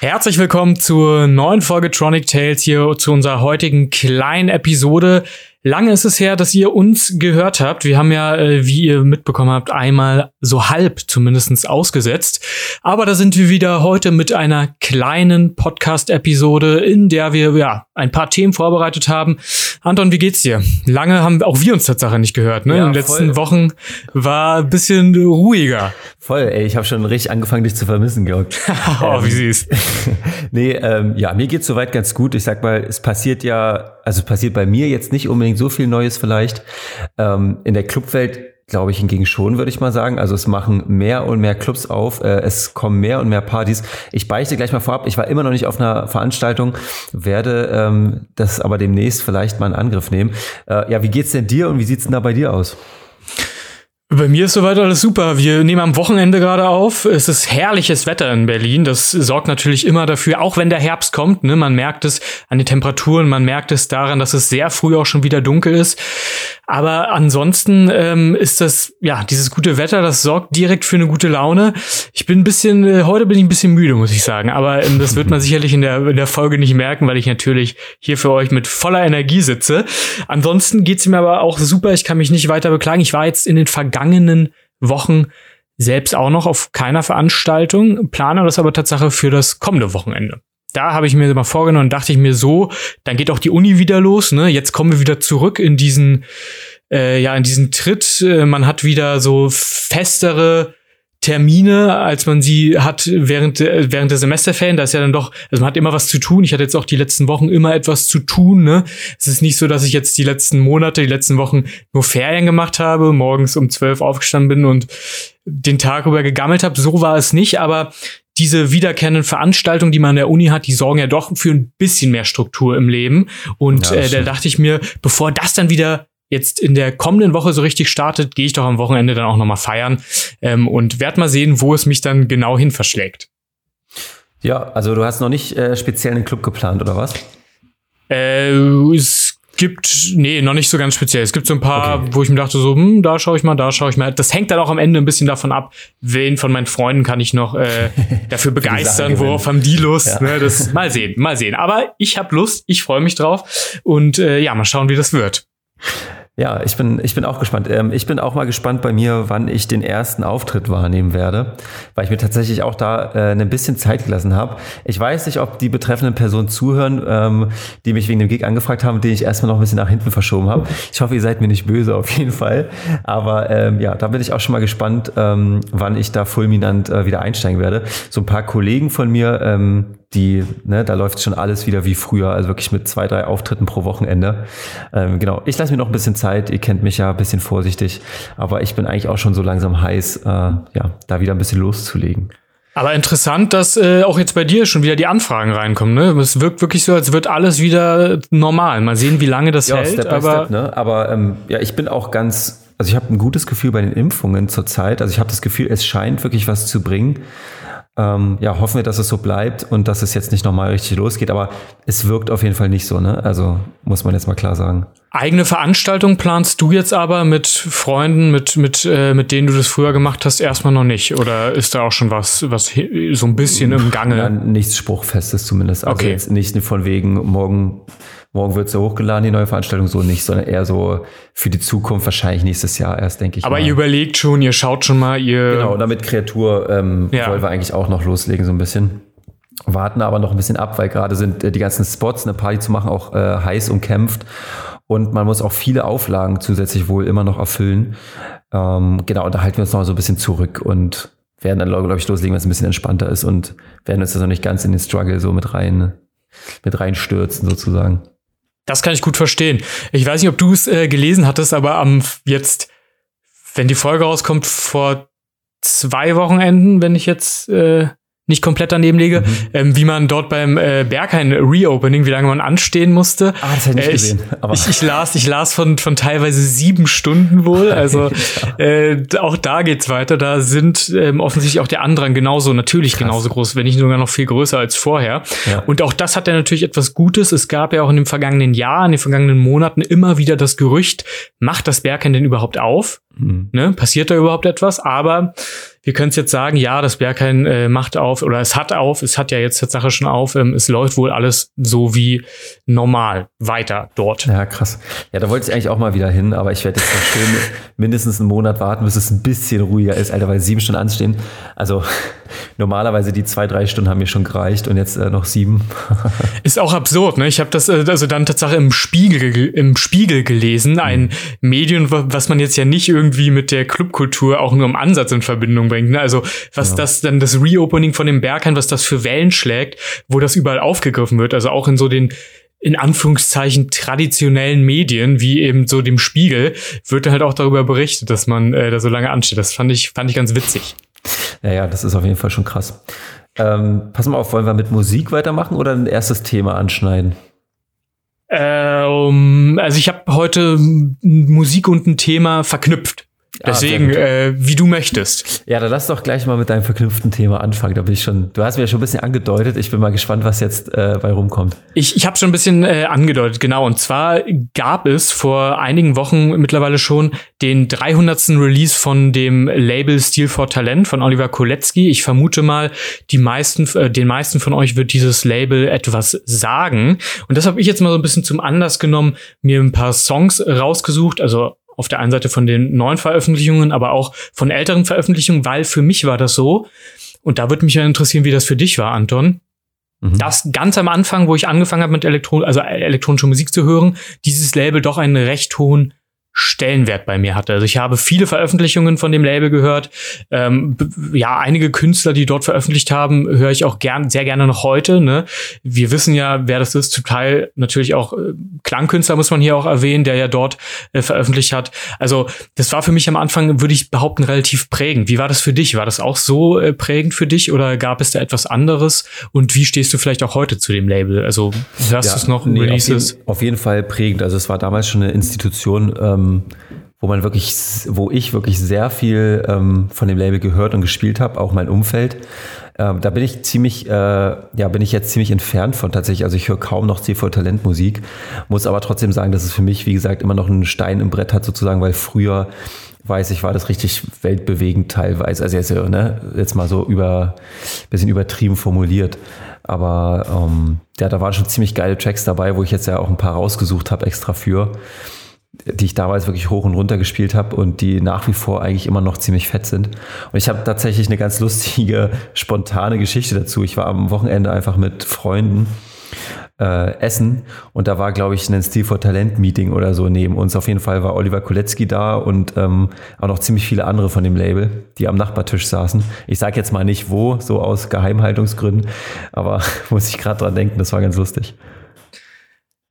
Herzlich willkommen zur neuen Folge Tronic Tales hier zu unserer heutigen kleinen Episode. Lange ist es her, dass ihr uns gehört habt. Wir haben ja, äh, wie ihr mitbekommen habt, einmal so halb zumindestens ausgesetzt. Aber da sind wir wieder heute mit einer kleinen Podcast-Episode, in der wir ja ein paar Themen vorbereitet haben. Anton, wie geht's dir? Lange haben auch wir uns Tatsache nicht gehört. Ne? Ja, In den letzten voll. Wochen war ein bisschen ruhiger. Voll, ey, ich habe schon richtig angefangen, dich zu vermissen, Georg. oh, wie süß. nee, ähm, ja, mir geht's soweit ganz gut. Ich sag mal, es passiert ja, also passiert bei mir jetzt nicht unbedingt so viel Neues vielleicht. Ähm, in der Clubwelt glaube ich hingegen schon, würde ich mal sagen. Also es machen mehr und mehr Clubs auf, äh, es kommen mehr und mehr Partys. Ich beichte gleich mal vorab, ich war immer noch nicht auf einer Veranstaltung, werde ähm, das aber demnächst vielleicht mal in Angriff nehmen. Äh, ja, wie geht's denn dir und wie sieht's denn da bei dir aus? Bei mir ist soweit alles super. Wir nehmen am Wochenende gerade auf. Es ist herrliches Wetter in Berlin. Das sorgt natürlich immer dafür, auch wenn der Herbst kommt. Ne, man merkt es an den Temperaturen, man merkt es daran, dass es sehr früh auch schon wieder dunkel ist. Aber ansonsten ähm, ist das, ja, dieses gute Wetter, das sorgt direkt für eine gute Laune. Ich bin ein bisschen, äh, heute bin ich ein bisschen müde, muss ich sagen. Aber ähm, das wird man sicherlich in der, in der Folge nicht merken, weil ich natürlich hier für euch mit voller Energie sitze. Ansonsten geht's mir aber auch super. Ich kann mich nicht weiter beklagen. Ich war jetzt in den vergangenen Wochen selbst auch noch auf keiner Veranstaltung, plane das aber Tatsache für das kommende Wochenende. Da habe ich mir mal vorgenommen, dachte ich mir so, dann geht auch die Uni wieder los, ne? Jetzt kommen wir wieder zurück in diesen, äh, ja, in diesen Tritt. Äh, man hat wieder so festere Termine, als man sie hat während, äh, während der Semesterferien. Da ist ja dann doch, also man hat immer was zu tun. Ich hatte jetzt auch die letzten Wochen immer etwas zu tun. Ne? Es ist nicht so, dass ich jetzt die letzten Monate, die letzten Wochen nur Ferien gemacht habe, morgens um zwölf aufgestanden bin und den Tag über gegammelt habe. So war es nicht, aber diese wiederkehrenden Veranstaltungen, die man an der Uni hat, die sorgen ja doch für ein bisschen mehr Struktur im Leben. Und Ja, äh, da dachte ich mir, bevor das dann wieder jetzt in der kommenden Woche so richtig startet, gehe ich doch am Wochenende dann auch noch mal feiern ähm, und werd mal sehen, wo es mich dann genau hin verschlägt. Ja, also du hast noch nicht äh, speziell einen Club geplant, oder was? Äh, es gibt, nee, noch nicht so ganz speziell. Es gibt so ein paar, Okay. wo ich mir dachte, so, hm, da schaue ich mal, da schaue ich mal. Das hängt dann auch am Ende ein bisschen davon ab, wen von meinen Freunden kann ich noch äh, dafür begeistern, worauf haben die Lust. Ja. Ne, das, mal sehen, mal sehen. Aber ich habe Lust, ich freue mich drauf und äh, ja, mal schauen, wie das wird. Ja, ich bin, ich bin auch gespannt. Ähm, ich bin auch mal gespannt bei mir, wann ich den ersten Auftritt wahrnehmen werde, weil ich mir tatsächlich auch da äh, ein bisschen Zeit gelassen habe. Ich weiß nicht, ob die betreffenden Personen zuhören, ähm, die mich wegen dem Gig angefragt haben, den ich erstmal noch ein bisschen nach hinten verschoben habe. Ich hoffe, ihr seid mir nicht böse auf jeden Fall. Aber ähm, ja, da bin ich auch schon mal gespannt, ähm, wann ich da fulminant äh, wieder einsteigen werde. So ein paar Kollegen von mir, ähm, die, ne, da läuft schon alles wieder wie früher, also wirklich mit zwei, drei Auftritten pro Wochenende. Ähm, genau, ich lasse mir noch ein bisschen Zeit, ihr kennt mich ja ein bisschen vorsichtig, aber ich bin eigentlich auch schon so langsam heiß, äh, ja, da wieder ein bisschen loszulegen. Aber interessant, dass äh, auch jetzt bei dir schon wieder die Anfragen reinkommen. Ne? Es wirkt wirklich so, als wird alles wieder normal. Mal sehen, wie lange das hält. Step by aber Step, ne? Aber ähm, ja, ich bin auch ganz, also ich habe ein gutes Gefühl bei den Impfungen zurzeit. Also ich habe das Gefühl, es scheint wirklich was zu bringen. Ähm, ja, hoffen wir, dass es so bleibt und dass es jetzt nicht nochmal richtig losgeht. Aber es wirkt auf jeden Fall nicht so, ne? Also muss man jetzt mal klar sagen. Eigene Veranstaltung planst du jetzt aber mit Freunden, mit, mit, äh, mit denen du das früher gemacht hast, erstmal noch nicht? Oder ist da auch schon was, was so ein bisschen im Gange? Ja, nichts Spruchfestes zumindest. Also Okay. jetzt nicht von wegen, morgen, morgen wird sie hochgeladen, die neue Veranstaltung, so nicht, sondern eher so für die Zukunft, wahrscheinlich nächstes Jahr erst, denke ich. aber mal. ihr überlegt schon, ihr schaut schon mal, ihr. Genau, damit Kreatur ähm, Ja. wollen wir eigentlich auch noch loslegen, so ein bisschen. Warten aber noch ein bisschen ab, weil gerade sind äh, die ganzen Spots, eine Party zu machen, auch äh, heiß umkämpft. Und man muss auch viele Auflagen zusätzlich wohl immer noch erfüllen. Ähm, genau, und da halten wir uns noch so ein bisschen zurück und werden dann, glaube ich, loslegen, wenn es ein bisschen entspannter ist und werden uns da noch nicht ganz in den Struggle so mit rein, mit reinstürzen, sozusagen. Das kann ich gut verstehen. Ich weiß nicht, ob du es äh, gelesen hattest, aber am jetzt, wenn die Folge rauskommt, vor zwei Wochenenden, wenn ich jetzt äh, nicht komplett daneben liege, ähm, wie man dort beim äh, Berghain Reopening, wie lange man anstehen musste. Ah, das hätte ich nicht Äh, gesehen. Aber Ich, ich las, ich las von, von teilweise sieben Stunden wohl. Also äh, auch da geht's weiter. Da sind ähm, offensichtlich auch der Andrang genauso, natürlich genauso groß, wenn nicht sogar noch viel größer als vorher. Ja. Und auch das hat ja natürlich etwas Gutes. Es gab ja auch in dem vergangenen Jahr, in den vergangenen Monaten immer wieder das Gerücht, macht das Berghain denn überhaupt auf? Mhm. Ne? Passiert da überhaupt etwas? Aber wir können es jetzt sagen, ja, das Berghain äh, macht auf oder es hat auf, es hat ja jetzt Tatsache schon auf, ähm, es läuft wohl alles so wie normal weiter dort. Ja, krass. Ja, da wollte ich eigentlich auch mal wieder hin, aber ich werde jetzt noch schön mindestens einen Monat warten, bis es ein bisschen ruhiger ist, Alter, weil sieben Stunden anstehen. Also normalerweise die zwei, drei Stunden haben mir schon gereicht und jetzt äh, noch sieben. ist auch absurd, ne? Ich habe das äh, also dann Tatsache im Spiegel im Spiegel gelesen, ein mhm. Medium, was man jetzt ja nicht irgendwie mit der Clubkultur auch nur im Ansatz in Verbindung bringt. Ne? Also was ja. das dann das Reopening von dem Berghain, was das für Wellen schlägt, wo das überall aufgegriffen wird. Also auch in so den in Anführungszeichen traditionellen Medien, wie eben so dem Spiegel, wird halt auch darüber berichtet, dass man äh, da so lange ansteht. Das fand ich, fand ich ganz witzig. Ja, ja, das ist auf jeden Fall schon krass. Ähm, pass mal auf, wollen wir mit Musik weitermachen oder ein erstes Thema anschneiden? Ähm, also ich habe heute Musik und ein Thema verknüpft. Ah, Deswegen, äh, wie du möchtest. Ja, dann lass doch gleich mal mit deinem verknüpften Thema anfangen. Da bin ich schon, du hast mir ja schon ein bisschen angedeutet. Ich bin mal gespannt, was jetzt äh, bei rumkommt. Ich, ich habe schon ein bisschen äh, angedeutet, genau. Und zwar gab es vor einigen Wochen mittlerweile schon den 300. Release von dem Label Steel for Talent von Oliver Kolecki. Ich vermute mal, die meisten, äh, den meisten von euch wird dieses Label etwas sagen. Und das habe ich jetzt mal so ein bisschen zum Anlass genommen, mir ein paar Songs rausgesucht, also auf der einen Seite von den neuen Veröffentlichungen, aber auch von älteren Veröffentlichungen, weil für mich war das so, und da würde mich ja interessieren, wie das für dich war, Anton. Mhm. Das ganz am Anfang, wo ich angefangen habe mit Elektron also elektronischer Musik zu hören, dieses Label doch einen recht hohen Stellenwert bei mir hatte. Also ich habe viele Veröffentlichungen von dem Label gehört. Ähm, ja, einige Künstler, die dort veröffentlicht haben, höre ich auch gern, sehr gerne noch heute. Ne? Wir wissen ja, wer das ist. Zum Teil natürlich auch äh, Klangkünstler muss man hier auch erwähnen, der ja dort äh, veröffentlicht hat. Also das war für mich am Anfang, würde ich behaupten, relativ prägend. Wie war das für dich? War das auch so äh, prägend für dich oder gab es da etwas anderes? Und wie stehst du vielleicht auch heute zu dem Label? Also hörst ja, du es noch? Nee, Releases? Auf jeden, auf jeden, Fall prägend. Also es war damals schon eine Institution. Ähm ähm, wo man wirklich, wo ich wirklich sehr viel ähm, von dem Label gehört und gespielt habe, auch mein Umfeld. Ähm, da bin ich ziemlich, äh, ja, bin ich jetzt ziemlich entfernt von tatsächlich. Also ich höre kaum noch CV Talentmusik, muss aber trotzdem sagen, dass es für mich, wie gesagt, immer noch einen Stein im Brett hat sozusagen, weil früher weiß ich, war das richtig weltbewegend teilweise. Also jetzt, ne, jetzt mal so über, bisschen übertrieben formuliert. Aber ähm, ja, da waren schon ziemlich geile Tracks dabei, wo ich jetzt ja auch ein paar rausgesucht habe extra für die ich damals wirklich hoch und runter gespielt habe und die nach wie vor eigentlich immer noch ziemlich fett sind. Und ich habe tatsächlich eine ganz lustige, spontane Geschichte dazu. Ich war am Wochenende einfach mit Freunden äh, essen und da war, glaube ich, ein Stil for Talent Meeting oder so neben uns. Auf jeden Fall war Oliver Kolecki da und ähm, auch noch ziemlich viele andere von dem Label, die am Nachbartisch saßen. Ich sage jetzt mal nicht wo, so aus Geheimhaltungsgründen, aber muss ich gerade dran denken, das war ganz lustig.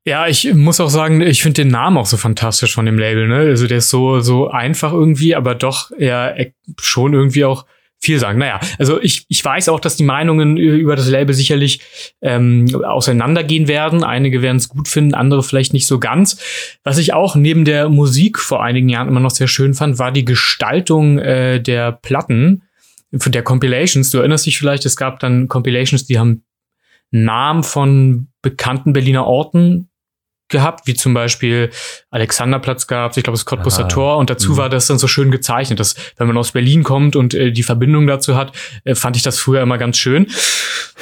Ja, ich muss auch sagen, ich finde den Namen auch so fantastisch von dem Label, ne? Also der ist so, so einfach irgendwie, aber doch ja schon irgendwie auch viel sagen. Naja, also ich, ich weiß auch, dass die Meinungen über das Label sicherlich ähm, auseinandergehen werden. Einige werden es gut finden, andere vielleicht nicht so ganz. Was ich auch neben der Musik vor einigen Jahren immer noch sehr schön fand, war die Gestaltung äh, der Platten, der Compilations. Du erinnerst dich vielleicht, es gab dann Compilations, die haben Namen von bekannten Berliner Orten gehabt, wie zum Beispiel Alexanderplatz gab, ich glaube, das Cottbusser Tor und dazu mhm. war das dann so schön gezeichnet, dass wenn man aus Berlin kommt und äh, die Verbindung dazu hat, äh, fand ich das früher immer ganz schön.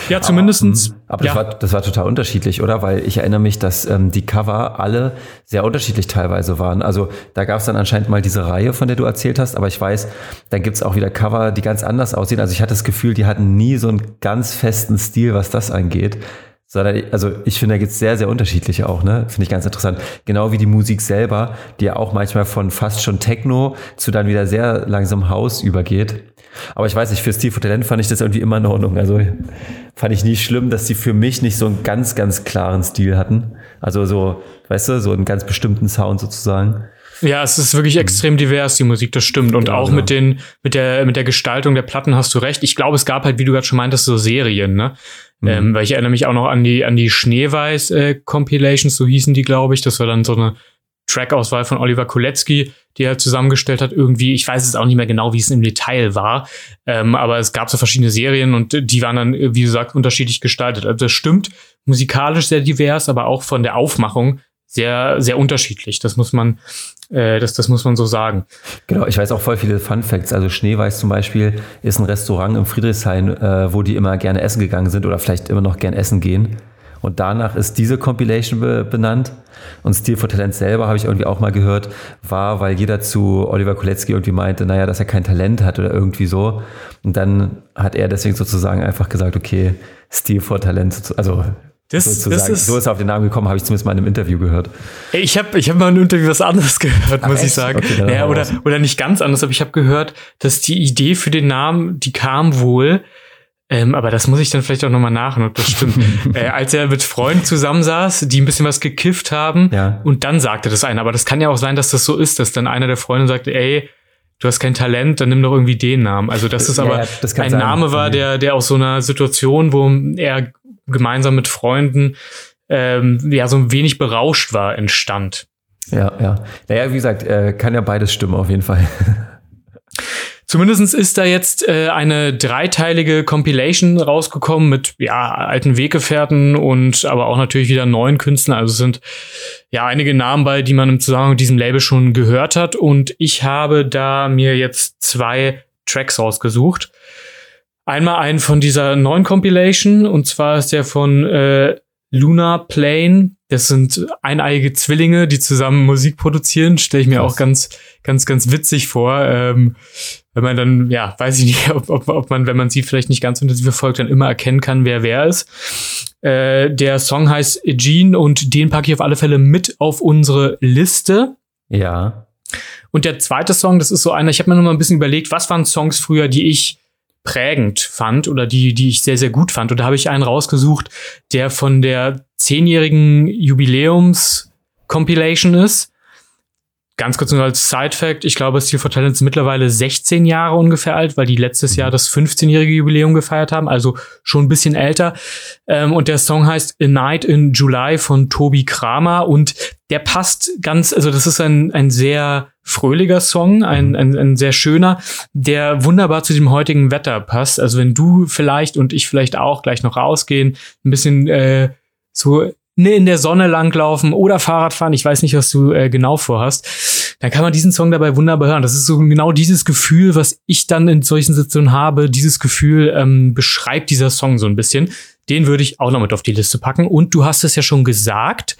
Ja, zumindestens. Aber, aber ja. das, war, das war total unterschiedlich, oder? Weil ich erinnere mich, dass ähm, die Cover alle sehr unterschiedlich teilweise waren. Also da gab es dann anscheinend mal diese Reihe, von der du erzählt hast, aber ich weiß, dann gibt's auch wieder Cover, die ganz anders aussehen. Also ich hatte das Gefühl, die hatten nie so einen ganz festen Stil, was das angeht sondern also ich finde, da gibt es sehr, sehr unterschiedliche auch, ne? Finde ich ganz interessant. Genau wie die Musik selber, die ja auch manchmal von fast schon Techno zu dann wieder sehr langsam Haus übergeht. Aber ich weiß nicht, für Steve Talent fand ich das irgendwie immer in Ordnung. Also fand ich nie schlimm, dass die für mich nicht so einen ganz, ganz klaren Stil hatten. Also so, weißt du, so einen ganz bestimmten Sound sozusagen. Ja, es ist wirklich extrem divers, die Musik, das stimmt. Und genau, auch mit den, mit der, mit der Gestaltung der Platten hast du recht. Ich glaube, es gab halt, wie du gerade schon meintest, so Serien, ne? Mhm. Ähm, weil ich erinnere mich auch noch an die, an die Schneeweiß äh, so hießen die, glaube ich. Das war dann so eine Track-Auswahl von Oliver Kolecki, die er zusammengestellt hat. Irgendwie, ich weiß es auch nicht mehr genau, wie es im Detail war, ähm, aber es gab so verschiedene Serien und die waren dann, wie gesagt, unterschiedlich gestaltet. Also das stimmt, musikalisch sehr divers, aber auch von der Aufmachung sehr, sehr unterschiedlich. Das muss man Äh, das, das muss man so sagen. Genau, ich weiß auch voll viele Fun Facts. Also Schneeweiß zum Beispiel ist ein Restaurant im Friedrichshain, äh, wo die immer gerne essen gegangen sind oder vielleicht immer noch gern essen gehen. Und danach ist diese Compilation be benannt. Und Steel for Talent selber, habe ich irgendwie auch mal gehört, war, weil jeder zu Oliver Kolecki irgendwie meinte, naja, dass er kein Talent hat oder irgendwie so. Und dann hat er deswegen sozusagen einfach gesagt, okay, Steel for Talent, also das, das ist, so ist er auf den Namen gekommen, habe ich zumindest mal in einem Interview gehört. Ich habe ich hab mal in einem Interview was anderes gehört, Ach, muss echt? ich sagen. Okay, naja, oder, oder nicht ganz anders, aber ich habe gehört, dass die Idee für den Namen, die kam wohl, ähm, aber das muss ich dann vielleicht auch nochmal nachhören, ob das stimmt. äh, als er mit Freunden zusammensaß, die ein bisschen was gekifft haben, ja. und dann sagte das einer. Aber das kann ja auch sein, dass das so ist, dass dann einer der Freunde sagte, ey, du hast kein Talent, dann nimm doch irgendwie den Namen. Also dass es aber ja, das ein sein. Name war, der, der aus so einer Situation, wo er gemeinsam mit Freunden ähm, ja so ein wenig berauscht war, entstand. Ja, ja. Naja, wie gesagt, äh, kann ja beides stimmen auf jeden Fall. Zumindestens ist da jetzt äh, eine dreiteilige Compilation rausgekommen mit ja, alten Weggefährten und aber auch natürlich wieder neuen Künstlern. Also es sind ja einige Namen bei, die man im Zusammenhang mit diesem Label schon gehört hat. Und ich habe da mir jetzt zwei Tracks rausgesucht. Einmal einen von dieser neuen Compilation und zwar ist der von äh, Luna Plane. Das sind eineiige Zwillinge, die zusammen Musik produzieren. Stelle ich mir Krass. auch ganz, ganz, ganz witzig vor. Ähm, wenn man dann, ja, weiß ich nicht, ob, ob, ob man, wenn man sie vielleicht nicht ganz intensiv verfolgt, dann immer erkennen kann, wer wer ist. Äh, der Song heißt Gene und den packe ich auf alle Fälle mit auf unsere Liste. Ja. Und der zweite Song, das ist so einer, ich habe mir noch mal ein bisschen überlegt, was waren Songs früher, die ich prägend fand oder die, die ich sehr, sehr gut fand. Und da habe ich einen rausgesucht, der von der zehnjährigen Jubiläums-Compilation ist. Ganz kurz nur als Side-Fact, ich glaube, Steel for Talent ist mittlerweile 16 Jahre ungefähr alt, weil die letztes Jahr das 15-jährige Jubiläum gefeiert haben, also schon ein bisschen älter. Ähm, und der Song heißt A Night in July von Tobi Kramer und der passt ganz, also das ist ein, ein sehr fröhlicher Song, ein, ein, ein sehr schöner, der wunderbar zu dem heutigen Wetter passt. Also wenn du vielleicht und ich vielleicht auch gleich noch rausgehen, ein bisschen äh, so in der Sonne langlaufen oder Fahrrad fahren, ich weiß nicht, was du äh, genau vorhast, dann kann man diesen Song dabei wunderbar hören. Das ist so genau dieses Gefühl, was ich dann in solchen Situationen habe. Dieses Gefühl ähm, beschreibt dieser Song so ein bisschen. Den würde ich auch noch mit auf die Liste packen. Und du hast es ja schon gesagt,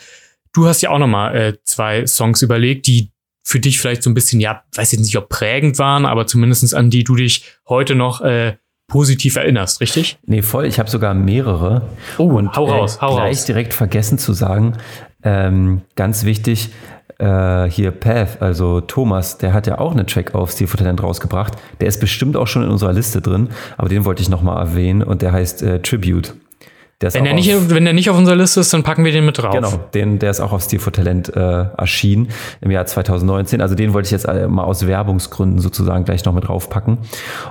du hast ja auch noch mal äh, zwei Songs überlegt, die für dich vielleicht so ein bisschen, ja, weiß ich nicht, ob prägend waren, aber zumindestens an die du dich heute noch äh, positiv erinnerst, richtig? Nee, voll. Ich habe sogar mehrere. Oh, und hau raus, äh, hau gleich raus. direkt vergessen zu sagen, ähm, ganz wichtig, äh, hier Path, also Thomas, der hat ja auch einen Track auf Steel for Talent rausgebracht. Der ist bestimmt auch schon in unserer Liste drin, aber den wollte ich nochmal erwähnen und der heißt äh, Tribute. Wenn, er nicht, wenn er nicht auf unserer Liste ist, dann packen wir den mit drauf. Genau, den, der ist auch auf Steel for Talent äh, erschienen im Jahr 2019. Also den wollte ich jetzt äh, mal aus Werbungsgründen sozusagen gleich noch mit draufpacken.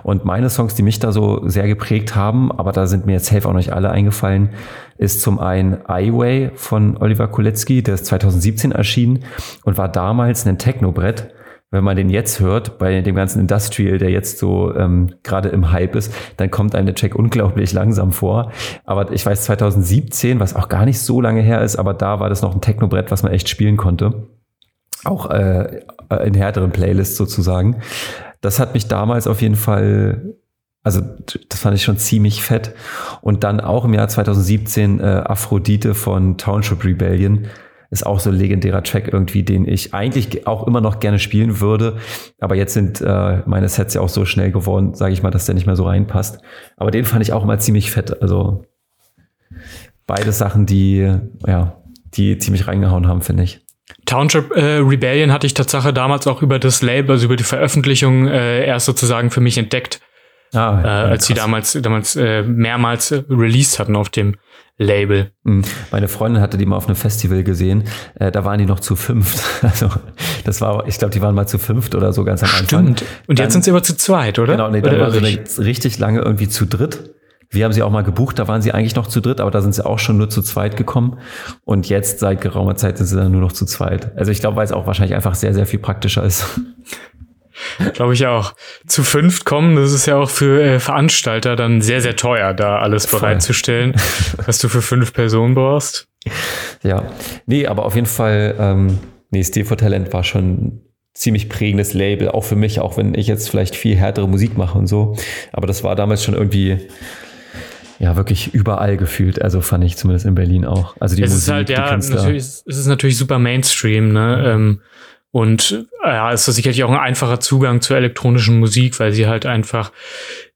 Und meine Songs, die mich da so sehr geprägt haben, aber da sind mir jetzt safe auch nicht alle eingefallen, ist zum einen Highway von Oliver Kulecki, der ist 2017 erschienen und war damals ein Technobrett wenn man den jetzt hört, bei dem ganzen Industrial, der jetzt so ähm, gerade im Hype ist, dann kommt einem der Track unglaublich langsam vor. Aber ich weiß, 2017, was auch gar nicht so lange her ist, aber da war das noch ein Technobrett, was man echt spielen konnte. Auch äh, in härteren Playlists sozusagen. Das hat mich damals auf jeden Fall also das fand ich schon ziemlich fett. Und dann auch im Jahr 2017 äh, Aphrodite von Township Rebellion ist auch so ein legendärer Track irgendwie, den ich eigentlich auch immer noch gerne spielen würde. Aber jetzt sind äh, meine Sets ja auch so schnell geworden, sage ich mal, dass der nicht mehr so reinpasst. Aber den fand ich auch immer ziemlich fett. Also beide Sachen, die, ja, die ziemlich reingehauen haben, finde ich. Township äh, Rebellion hatte ich Tatsache damals auch über das Label, also über die Veröffentlichung äh, erst sozusagen für mich entdeckt. Ah, ja, äh, als sie damals, damals äh, mehrmals released hatten auf dem Label. Mhm. Meine Freundin hatte die mal auf einem Festival gesehen. Äh, da waren die noch zu fünft. Also das war, ich glaube, die waren mal zu fünft oder so ganz am Anfang. Stimmt. Und dann, jetzt sind sie aber zu zweit, oder? Genau, nee, dann waren sie richtig lange irgendwie zu dritt. Wir haben sie auch mal gebucht, da waren sie eigentlich noch zu dritt, aber da sind sie auch schon nur zu zweit gekommen. Und jetzt seit geraumer Zeit sind sie dann nur noch zu zweit. Also ich glaube, weil es auch wahrscheinlich einfach sehr, sehr viel praktischer ist. Glaube ich auch. Zu fünft kommen, das ist ja auch für äh, Veranstalter dann sehr, sehr teuer, da alles Voll. bereitzustellen, was du für fünf Personen brauchst. Ja, nee, aber auf jeden Fall, ähm, nee, Steel for Talent war schon ziemlich prägendes Label, auch für mich, auch wenn ich jetzt vielleicht viel härtere Musik mache und so. Aber das war damals schon irgendwie ja wirklich überall gefühlt. Also fand ich zumindest in Berlin auch. Also die es Musik, ist halt, ja, natürlich, es ist natürlich super Mainstream, ne? Ähm, und äh, ja, es ist sicherlich auch ein einfacher Zugang zur elektronischen Musik, weil sie halt einfach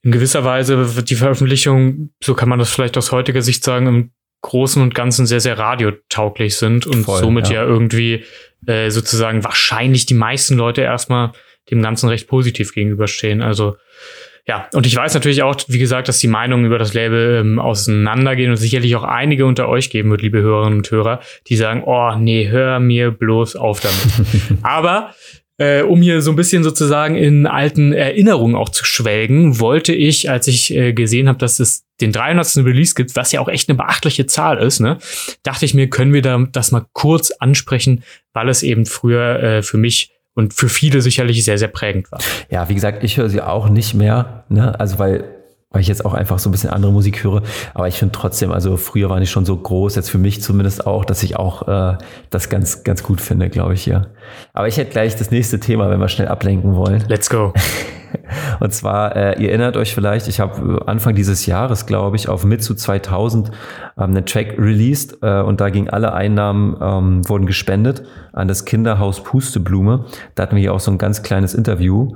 in gewisser Weise wird die Veröffentlichung, so kann man das vielleicht aus heutiger Sicht sagen, im Großen und Ganzen sehr, sehr radiotauglich sind und Voll, somit ja. ja, irgendwie äh, sozusagen wahrscheinlich die meisten Leute erstmal dem Ganzen recht positiv gegenüberstehen. Also ja, und ich weiß natürlich auch, wie gesagt, dass die Meinungen über das Label ähm, auseinandergehen und sicherlich auch einige unter euch geben wird, liebe Hörerinnen und Hörer, die sagen, oh nee, hör mir bloß auf damit. Aber äh, um hier so ein bisschen sozusagen in alten Erinnerungen auch zu schwelgen, wollte ich, als ich äh, gesehen habe, dass es den 300. Release gibt, was ja auch echt eine beachtliche Zahl ist, ne, dachte ich mir, können wir da das mal kurz ansprechen, weil es eben früher äh, für mich und für viele sicherlich sehr, sehr prägend war. Ja, wie gesagt, ich höre sie auch nicht mehr, ne? Also weil, weil ich jetzt auch einfach so ein bisschen andere Musik höre. Aber ich finde trotzdem, also früher waren die schon so groß, jetzt für mich zumindest auch, dass ich auch äh, das ganz, ganz gut finde, glaube ich, ja. Aber ich hätte gleich das nächste Thema, wenn wir schnell ablenken wollen. Let's go. Und zwar, äh, ihr erinnert euch vielleicht, ich habe Anfang dieses Jahres, glaube ich, auf Mitsu 2000 ähm, einen Track released äh, und da gingen alle Einnahmen, ähm, wurden gespendet an das Kinderhaus Pusteblume. Da hatten wir hier auch so ein ganz kleines Interview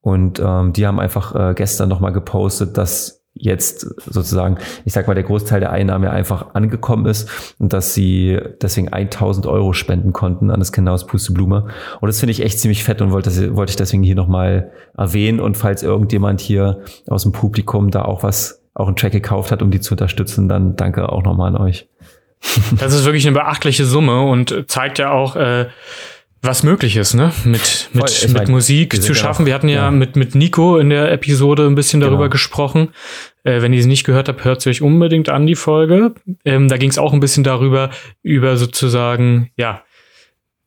und ähm, die haben einfach äh, gestern nochmal gepostet, dass jetzt sozusagen, ich sag mal, der Großteil der Einnahmen ja einfach angekommen ist und dass sie deswegen 1000 Euro spenden konnten an das Kinderhaus Pusteblume. Und das finde ich echt ziemlich fett und wollte, wollte ich deswegen hier nochmal erwähnen. Und falls irgendjemand hier aus dem Publikum da auch was, auch einen Track gekauft hat, um die zu unterstützen, dann danke auch nochmal an euch. Das ist wirklich eine beachtliche Summe und zeigt ja auch, äh, was möglich ist, ne? Mit, mit, Voll, mit mein, Musik zu schaffen. auch- wir hatten ja, ja. mit, mit Nico in der Episode ein bisschen darüber Genau. gesprochen. Äh, wenn ihr sie nicht gehört habt, hört sie euch unbedingt an, die Folge. Ähm, da ging es auch ein bisschen darüber, über sozusagen, ja,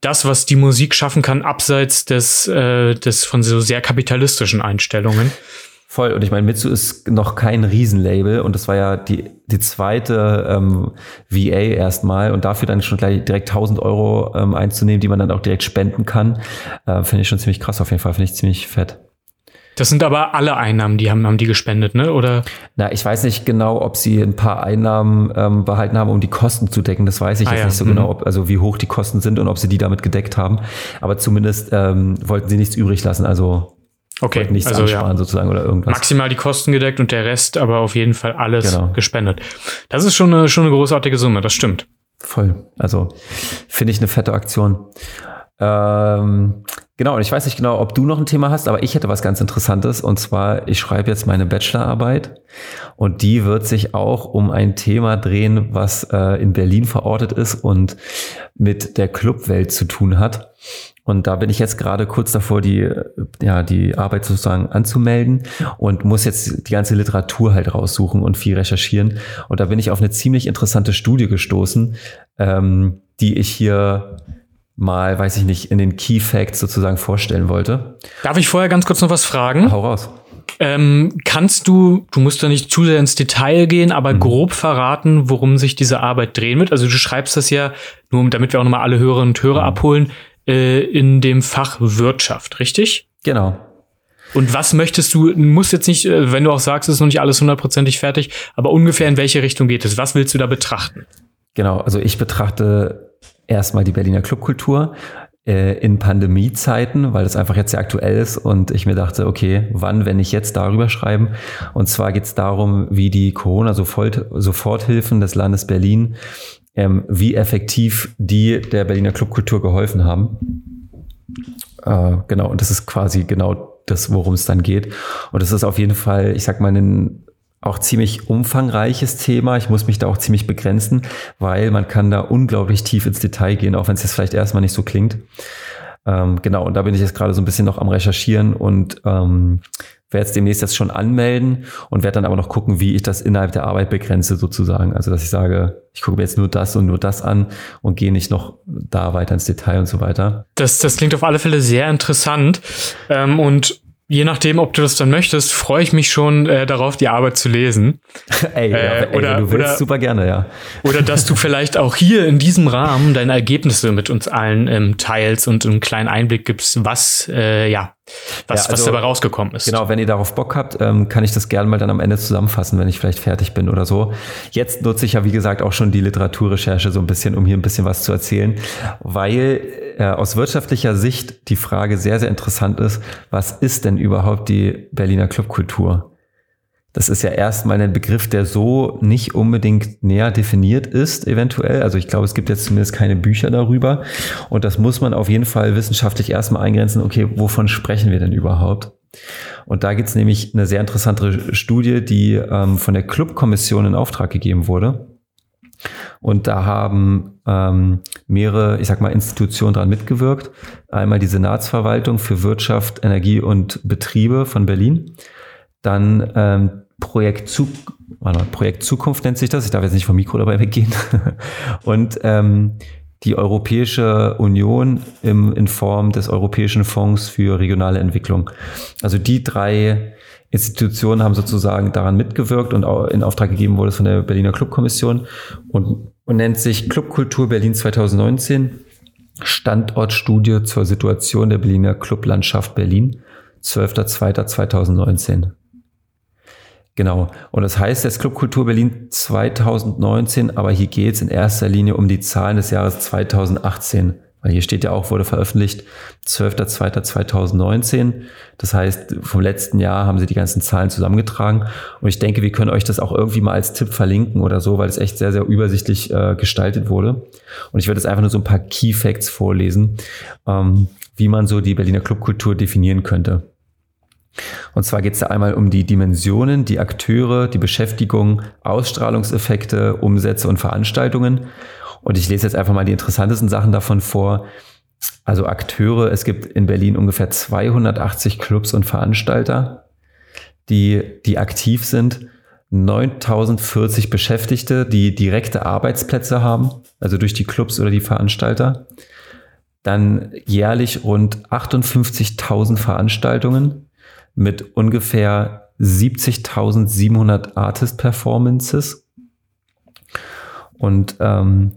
das, was die Musik schaffen kann, abseits des, äh, des von so sehr kapitalistischen Einstellungen. Voll. Und ich meine, Mitsu ist noch kein Riesenlabel und das war ja die, die zweite ähm, VA erstmal und dafür dann schon gleich direkt 1000 Euro ähm, einzunehmen, die man dann auch direkt spenden kann, äh, finde ich schon ziemlich krass auf jeden Fall, finde ich ziemlich fett. Das sind aber alle Einnahmen, die haben, haben die gespendet, ne? Oder? Na, ich weiß nicht genau, ob sie ein paar Einnahmen ähm, behalten haben, um die Kosten zu decken. Das weiß ich Ah, jetzt ja. nicht so Mhm. genau, ob, also wie hoch die Kosten sind und ob sie die damit gedeckt haben. Aber zumindest ähm, wollten sie nichts übrig lassen, also Okay, nichts also ansparen ja. sozusagen oder irgendwas. Maximal die Kosten gedeckt und der Rest aber auf jeden Fall alles Genau. gespendet. Das ist schon eine, schon eine großartige Summe, das stimmt. Voll. Also finde ich eine fette Aktion. Ähm, genau, und ich weiß nicht genau, ob du noch ein Thema hast, aber ich hätte was ganz Interessantes. Und zwar, ich schreibe jetzt meine Bachelorarbeit und die wird sich auch um ein Thema drehen, was äh, in Berlin verortet ist und mit der Clubwelt zu tun hat. Und da bin ich jetzt gerade kurz davor, die, ja, die Arbeit sozusagen anzumelden und muss jetzt die ganze Literatur halt raussuchen und viel recherchieren. Und da bin ich auf eine ziemlich interessante Studie gestoßen, ähm, die ich hier mal, weiß ich nicht, in den Key Facts sozusagen vorstellen wollte. Darf ich vorher ganz kurz noch was fragen? Hau raus. Ähm, kannst du, du musst da nicht zu sehr ins Detail gehen, aber Mhm. grob verraten, worum sich diese Arbeit drehen wird? Also du schreibst das ja, nur damit wir auch nochmal alle Hörerinnen und Mhm. Hörer abholen, äh, in dem Fach Wirtschaft, richtig? Genau. Und was möchtest du, musst jetzt nicht, äh, wenn du auch sagst, es ist noch nicht alles hundertprozentig fertig, aber ungefähr in welche Richtung geht es? Was willst du da betrachten? Genau, also ich betrachte erstmal die Berliner Clubkultur äh, in Pandemiezeiten, weil das einfach jetzt sehr aktuell ist und ich mir dachte, okay, wann, wenn nicht jetzt darüber schreiben? Und zwar geht es darum, wie die Corona-Soforthilfen des Landes Berlin, ähm, wie effektiv die der Berliner Clubkultur geholfen haben. Äh, genau, und das ist quasi genau das, worum es dann geht. Und das ist auf jeden Fall, ich sag mal, ein auch ziemlich umfangreiches Thema. Ich muss mich da auch ziemlich begrenzen, weil man kann da unglaublich tief ins Detail gehen, auch wenn es jetzt vielleicht erstmal nicht so klingt. Ähm, genau, und da bin ich jetzt gerade so ein bisschen noch am Recherchieren und ähm, werde jetzt demnächst jetzt schon anmelden und werde dann aber noch gucken, wie ich das innerhalb der Arbeit begrenze sozusagen. Also dass ich sage, ich gucke mir jetzt nur das und nur das an und gehe nicht noch da weiter ins Detail und so weiter. Das, das klingt auf alle Fälle sehr interessant. Ähm, und je nachdem, ob du das dann möchtest, freue ich mich schon äh, darauf, die Arbeit zu lesen. ey, äh, ey, oder, du willst, oder, super gerne, ja. Oder dass du vielleicht auch hier in diesem Rahmen deine Ergebnisse mit uns allen ähm, teilst und einen kleinen Einblick gibst, was äh, ja was, ja, also, was dabei rausgekommen ist. Genau, wenn ihr darauf Bock habt, ähm, kann ich das gerne mal dann am Ende zusammenfassen, wenn ich vielleicht fertig bin oder so. Jetzt nutze ich ja, wie gesagt, auch schon die Literaturrecherche so ein bisschen, um hier ein bisschen was zu erzählen, weil äh, aus wirtschaftlicher Sicht die Frage sehr, sehr interessant ist, was ist denn überhaupt die Berliner Clubkultur? Das ist ja erstmal ein Begriff, der so nicht unbedingt näher definiert ist, eventuell. Also ich glaube, es gibt jetzt zumindest keine Bücher darüber. Und das muss man auf jeden Fall wissenschaftlich erstmal eingrenzen. Okay, wovon sprechen wir denn überhaupt? Und da gibt es nämlich eine sehr interessante Studie, die ähm, von der Clubkommission in Auftrag gegeben wurde. Und da haben ähm, mehrere, ich sag mal, Institutionen dran mitgewirkt. Einmal die Senatsverwaltung für Wirtschaft, Energie und Betriebe von Berlin dann ähm, Projekt, Zu warte, Projekt Zukunft nennt sich das. Ich darf jetzt nicht vom Mikro dabei weggehen. Und ähm, die Europäische Union im, in Form des Europäischen Fonds für regionale Entwicklung. Also die drei Institutionen haben sozusagen daran mitgewirkt und auch in Auftrag gegeben wurde es von der Berliner Clubkommission und, und nennt sich Clubkultur Berlin 2019. Standortstudie zur Situation der Berliner Clublandschaft Berlin, 12.02.2019. Genau. Und das heißt jetzt Clubkultur Berlin 2019, aber hier geht es in erster Linie um die Zahlen des Jahres 2018. Weil hier steht ja auch, wurde veröffentlicht 12.02.2019. Das heißt, vom letzten Jahr haben sie die ganzen Zahlen zusammengetragen. Und ich denke, wir können euch das auch irgendwie mal als Tipp verlinken oder so, weil es echt sehr, sehr übersichtlich äh, gestaltet wurde. Und ich werde jetzt einfach nur so ein paar Key Facts vorlesen, ähm, wie man so die Berliner Clubkultur definieren könnte. Und zwar geht es da einmal um die Dimensionen, die Akteure, die Beschäftigung, Ausstrahlungseffekte, Umsätze und Veranstaltungen. Und ich lese jetzt einfach mal die interessantesten Sachen davon vor. Also Akteure, es gibt in Berlin ungefähr 280 Clubs und Veranstalter, die, die aktiv sind. 9040 Beschäftigte, die direkte Arbeitsplätze haben, also durch die Clubs oder die Veranstalter. Dann jährlich rund 58.000 Veranstaltungen mit ungefähr 70.700 Artist-Performances. Und ähm,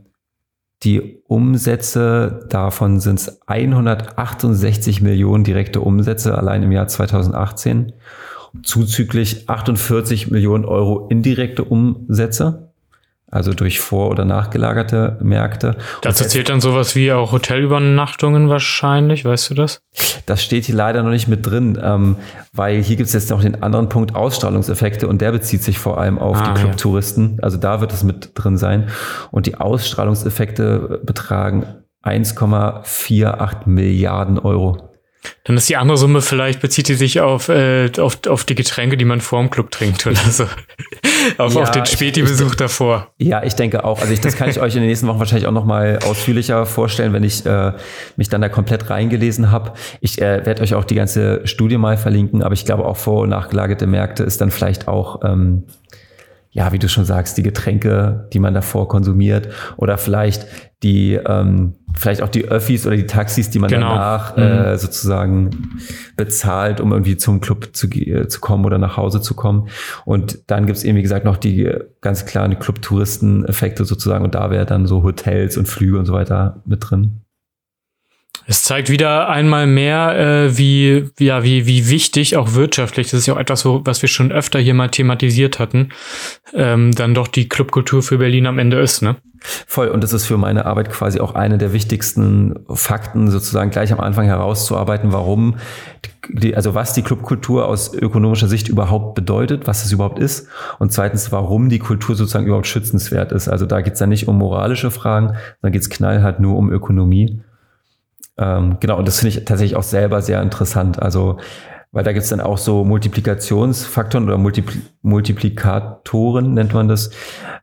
die Umsätze davon sind es 168 Millionen direkte Umsätze allein im Jahr 2018, zuzüglich 48 Millionen Euro indirekte Umsätze also durch vor- oder nachgelagerte Märkte. Dazu zählt dann sowas wie auch Hotelübernachtungen wahrscheinlich, weißt du das? Das steht hier leider noch nicht mit drin, ähm, weil hier gibt es jetzt noch den anderen Punkt Ausstrahlungseffekte und der bezieht sich vor allem auf ah, die Clubtouristen. Ja. Also da wird es mit drin sein. Und die Ausstrahlungseffekte betragen 1,48 Milliarden Euro. Dann ist die andere Summe vielleicht, bezieht die sich auf, äh, auf, auf die Getränke, die man vor dem Club trinkt oder so. auf, ja, auf den Späti-Besuch davor. Ja, ich denke auch. Also ich, das kann ich euch in den nächsten Wochen wahrscheinlich auch nochmal ausführlicher vorstellen, wenn ich äh, mich dann da komplett reingelesen habe. Ich äh, werde euch auch die ganze Studie mal verlinken, aber ich glaube auch vor- und nachgelagerte Märkte ist dann vielleicht auch ähm, ja, wie du schon sagst, die Getränke, die man davor konsumiert oder vielleicht die, ähm, vielleicht auch die Öffis oder die Taxis, die man genau. danach mhm. äh, sozusagen bezahlt, um irgendwie zum Club zu, äh, zu kommen oder nach Hause zu kommen. Und dann gibt's eben, wie gesagt, noch die äh, ganz klaren Club-Touristen-Effekte sozusagen und da wäre dann so Hotels und Flüge und so weiter mit drin. Es zeigt wieder einmal mehr, äh, wie, ja, wie, wie wichtig, auch wirtschaftlich, das ist ja auch etwas, was wir schon öfter hier mal thematisiert hatten, ähm, dann doch die Clubkultur für Berlin am Ende ist, ne? Voll. Und das ist für meine Arbeit quasi auch eine der wichtigsten Fakten, sozusagen gleich am Anfang herauszuarbeiten, warum die, also was die Clubkultur aus ökonomischer Sicht überhaupt bedeutet, was es überhaupt ist. Und zweitens, warum die Kultur sozusagen überhaupt schützenswert ist. Also da geht es dann nicht um moralische Fragen, sondern geht es knallhart nur um Ökonomie. Ähm, genau, und das finde ich tatsächlich auch selber sehr interessant. Also, weil da gibt es dann auch so Multiplikationsfaktoren oder Multipl Multiplikatoren, nennt man das.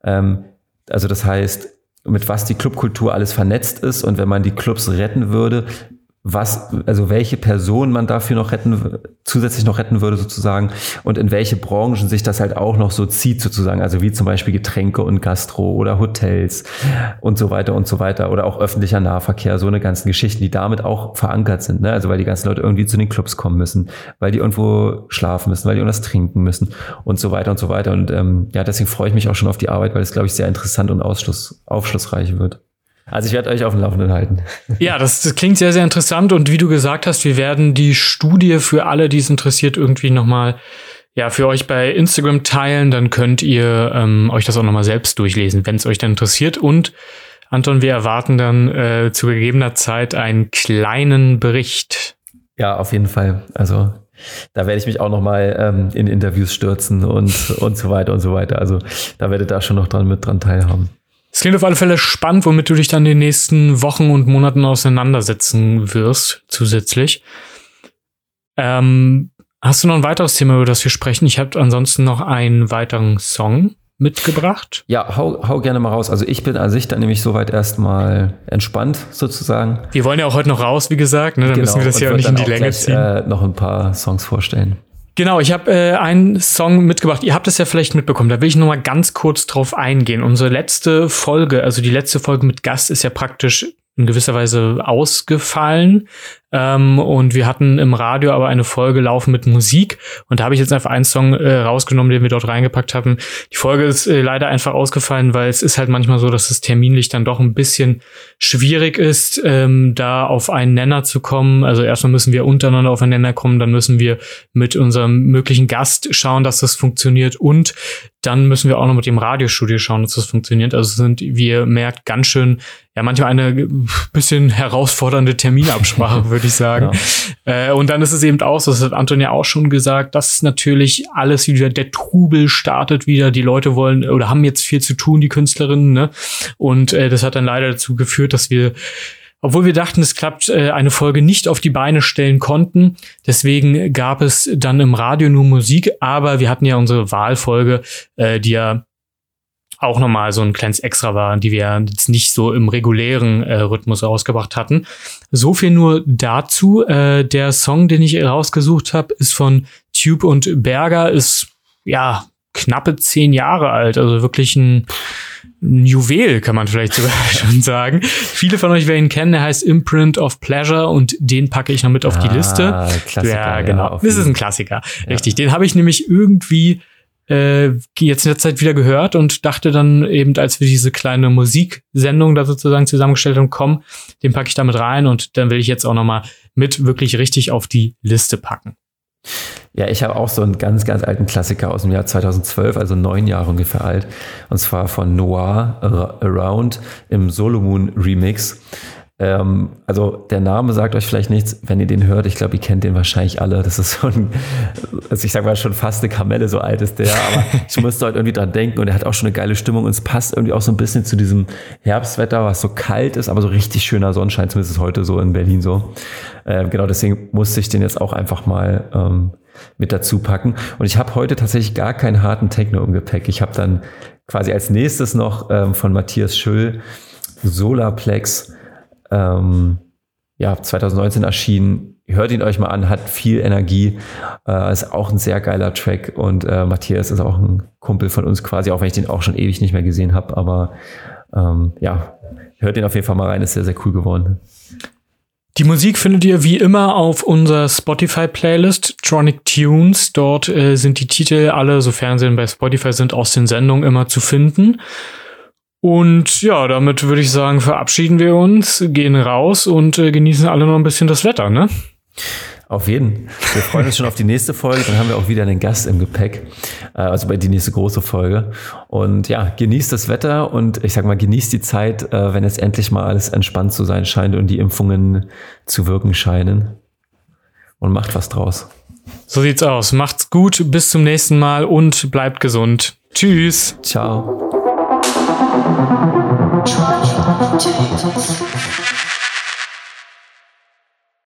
Ähm, also das heißt, mit was die Clubkultur alles vernetzt ist und wenn man die Clubs retten würde, was, also welche Person man dafür noch retten, zusätzlich noch retten würde sozusagen und in welche Branchen sich das halt auch noch so zieht sozusagen, also wie zum Beispiel Getränke und Gastro oder Hotels und so weiter und so weiter oder auch öffentlicher Nahverkehr, so eine ganzen Geschichten, die damit auch verankert sind, ne? also weil die ganzen Leute irgendwie zu den Clubs kommen müssen, weil die irgendwo schlafen müssen, weil die irgendwas trinken müssen und so weiter und so weiter und ähm, ja, deswegen freue ich mich auch schon auf die Arbeit, weil es glaube ich sehr interessant und aufschlussreich wird. Also ich werde euch auf dem Laufenden halten. Ja, das, das, klingt sehr, sehr interessant. Und wie du gesagt hast, wir werden die Studie für alle, die es interessiert, irgendwie nochmal ja, für euch bei Instagram teilen. Dann könnt ihr ähm, euch das auch nochmal selbst durchlesen, wenn es euch dann interessiert. Und Anton, wir erwarten dann äh, zu gegebener Zeit einen kleinen Bericht. Ja, auf jeden Fall. Also da werde ich mich auch nochmal ähm, in Interviews stürzen und, und so weiter und so weiter. Also da werdet ihr da schon noch dran mit dran teilhaben. Es klingt auf alle Fälle spannend, womit du dich dann in den nächsten Wochen und Monaten auseinandersetzen wirst, zusätzlich. Ähm, hast du noch ein weiteres Thema, über das wir sprechen? Ich habe ansonsten noch einen weiteren Song mitgebracht. Ja, hau, hau gerne mal raus. Also ich bin an sich dann nämlich soweit erstmal entspannt sozusagen. Wir wollen ja auch heute noch raus, wie gesagt, ne? dann genau, müssen wir das ja auch nicht in die Länge gleich, ziehen. Äh, noch ein paar Songs vorstellen. Genau, ich habe äh, einen Song mitgebracht. Ihr habt es ja vielleicht mitbekommen. Da will ich noch mal ganz kurz drauf eingehen. Unsere letzte Folge, also die letzte Folge mit Gast, ist ja praktisch in gewisser Weise ausgefallen. Ähm, und wir hatten im Radio aber eine Folge laufen mit Musik. Und da habe ich jetzt einfach einen Song äh, rausgenommen, den wir dort reingepackt haben. Die Folge ist äh, leider einfach ausgefallen, weil es ist halt manchmal so, dass es terminlich dann doch ein bisschen schwierig ist, ähm, da auf einen Nenner zu kommen. Also erstmal müssen wir untereinander auf einen Nenner kommen, dann müssen wir mit unserem möglichen Gast schauen, dass das funktioniert. Und dann müssen wir auch noch mit dem Radiostudio schauen, dass das funktioniert. Also sind, wie ihr merkt, ganz schön, ja, manchmal eine bisschen herausfordernde Terminabsprache, würde ich sagen. Ja. Äh, und dann ist es eben auch, so, das hat Anton ja auch schon gesagt, dass natürlich alles wieder, der Trubel startet wieder, die Leute wollen oder haben jetzt viel zu tun, die Künstlerinnen, ne? Und äh, das hat dann leider dazu geführt, dass wir obwohl wir dachten, es klappt, äh, eine Folge nicht auf die Beine stellen konnten. Deswegen gab es dann im Radio nur Musik, aber wir hatten ja unsere Wahlfolge, äh, die ja auch nochmal so ein kleines Extra war, die wir jetzt nicht so im regulären äh, Rhythmus rausgebracht hatten. So viel nur dazu. Äh, der Song, den ich rausgesucht habe, ist von Tube und Berger, ist ja knappe zehn Jahre alt, also wirklich ein ein Juwel, kann man vielleicht sogar schon sagen. Viele von euch werden ihn kennen, der heißt Imprint of Pleasure und den packe ich noch mit auf die ah, Liste. Klassiker, ja, genau. Ja, das ist ein Klassiker. Ja. Richtig. Den habe ich nämlich irgendwie äh, jetzt in der Zeit wieder gehört und dachte dann eben, als wir diese kleine Musiksendung da sozusagen zusammengestellt haben, komm, den packe ich damit rein und dann will ich jetzt auch nochmal mit wirklich richtig auf die Liste packen. Ja, ich habe auch so einen ganz, ganz alten Klassiker aus dem Jahr 2012, also neun Jahre ungefähr alt. Und zwar von Noir Around im Solomon Remix. Ähm, also der Name sagt euch vielleicht nichts, wenn ihr den hört. Ich glaube, ihr kennt den wahrscheinlich alle. Das ist so ein, also ich sage mal schon fast eine Kamelle, so alt ist der. Aber ich musste halt irgendwie dran denken und er hat auch schon eine geile Stimmung und es passt irgendwie auch so ein bisschen zu diesem Herbstwetter, was so kalt ist, aber so richtig schöner Sonnenschein, zumindest ist heute so in Berlin so. Äh, genau deswegen musste ich den jetzt auch einfach mal ähm, mit dazu packen. Und ich habe heute tatsächlich gar keinen harten Techno im Gepäck. Ich habe dann quasi als nächstes noch ähm, von Matthias Schüll Solarplex ähm, ja, 2019 erschienen. Hört ihn euch mal an, hat viel Energie, äh, ist auch ein sehr geiler Track und äh, Matthias ist auch ein Kumpel von uns quasi, auch wenn ich den auch schon ewig nicht mehr gesehen habe, aber ähm, ja, hört den auf jeden Fall mal rein, ist sehr, sehr cool geworden. Die Musik findet ihr wie immer auf unserer Spotify-Playlist Tronic Tunes. Dort äh, sind die Titel alle, sofern sie bei Spotify sind, aus den Sendungen immer zu finden. Und ja, damit würde ich sagen, verabschieden wir uns, gehen raus und äh, genießen alle noch ein bisschen das Wetter, ne? Auf jeden. Wir freuen uns schon auf die nächste Folge. Dann haben wir auch wieder einen Gast im Gepäck. Äh, also bei die nächste große Folge. Und ja, genießt das Wetter und ich sag mal, genießt die Zeit, äh, wenn jetzt endlich mal alles entspannt zu sein scheint und die Impfungen zu wirken scheinen. Und macht was draus. So sieht's aus. Macht's gut. Bis zum nächsten Mal und bleibt gesund. Tschüss. Ciao. Try, to Jesus.